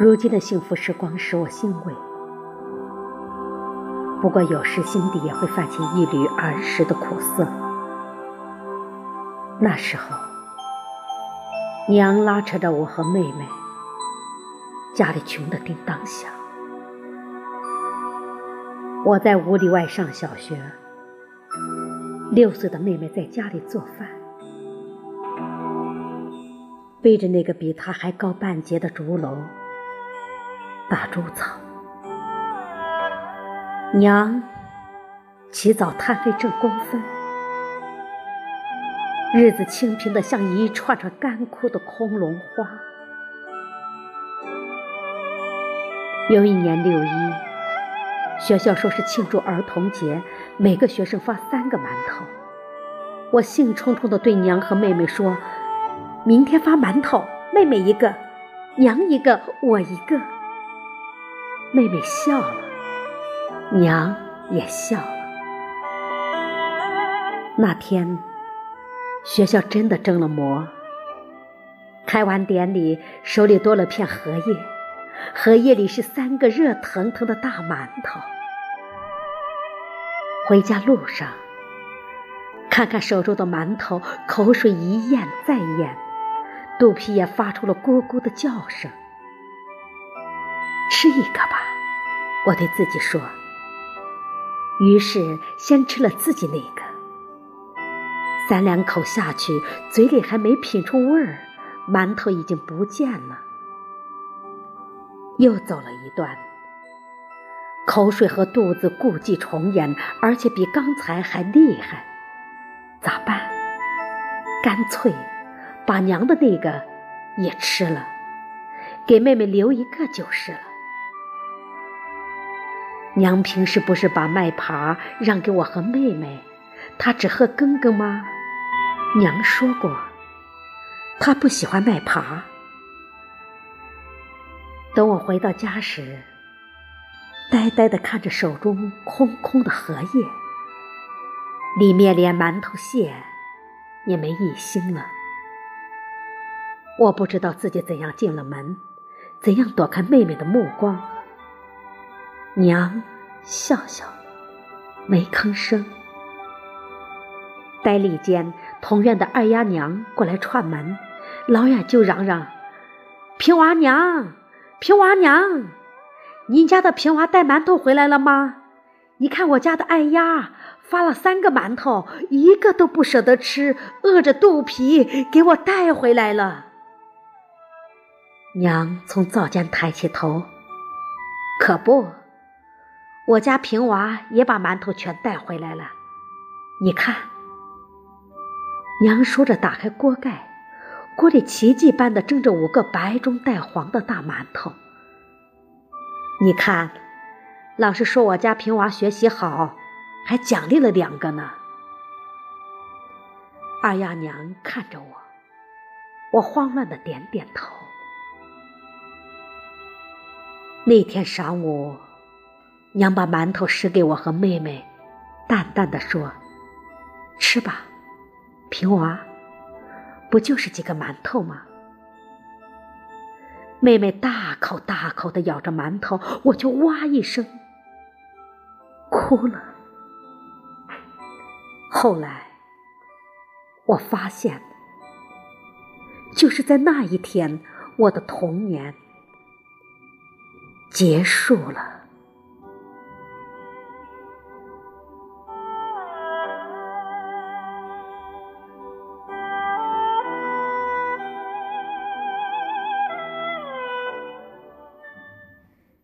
如今的幸福时光使我欣慰，不过有时心底也会泛起一缕儿时的苦涩。那时候，娘拉扯着我和妹妹，家里穷得叮当响。我在五里外上小学，六岁的妹妹在家里做饭，背着那个比她还高半截的竹篓。打猪草，娘起早贪黑挣工分，日子清贫的像一串串干枯的空笼花。有一年六一，学校说是庆祝儿童节，每个学生发三个馒头。我兴冲冲地对娘和妹妹说：“明天发馒头，妹妹一个，娘一个，我一个。”妹妹笑了，娘也笑了。那天，学校真的蒸了馍。开完典礼，手里多了片荷叶，荷叶里是三个热腾腾的大馒头。回家路上，看看手中的馒头，口水一咽再咽，肚皮也发出了咕咕的叫声。吃一个吧，我对自己说。于是先吃了自己那个，三两口下去，嘴里还没品出味儿，馒头已经不见了。又走了一段，口水和肚子故伎重演，而且比刚才还厉害。咋办？干脆把娘的那个也吃了，给妹妹留一个就是了。娘平时不是把麦耙让给我和妹妹，她只喝羹羹吗？娘说过，她不喜欢麦耙。等我回到家时，呆呆地看着手中空空的荷叶，里面连馒头屑也没一星了。我不知道自己怎样进了门，怎样躲开妹妹的目光。娘笑笑，没吭声。呆立间，同院的二丫娘过来串门，老远就嚷嚷：“平娃娘，平娃娘，您家的平娃带馒头回来了吗？你看我家的二丫发了三个馒头，一个都不舍得吃，饿着肚皮给我带回来了。”娘从灶间抬起头，可不。我家平娃也把馒头全带回来了，你看。娘说着，打开锅盖，锅里奇迹般的蒸着五个白中带黄的大馒头。你看，老师说我家平娃学习好，还奖励了两个呢。二丫娘看着我，我慌乱的点点头。那天晌午。娘把馒头拾给我和妹妹，淡淡的说：“吃吧，平娃，不就是几个馒头吗？”妹妹大口大口的咬着馒头，我就哇一声哭了。后来，我发现，就是在那一天，我的童年结束了。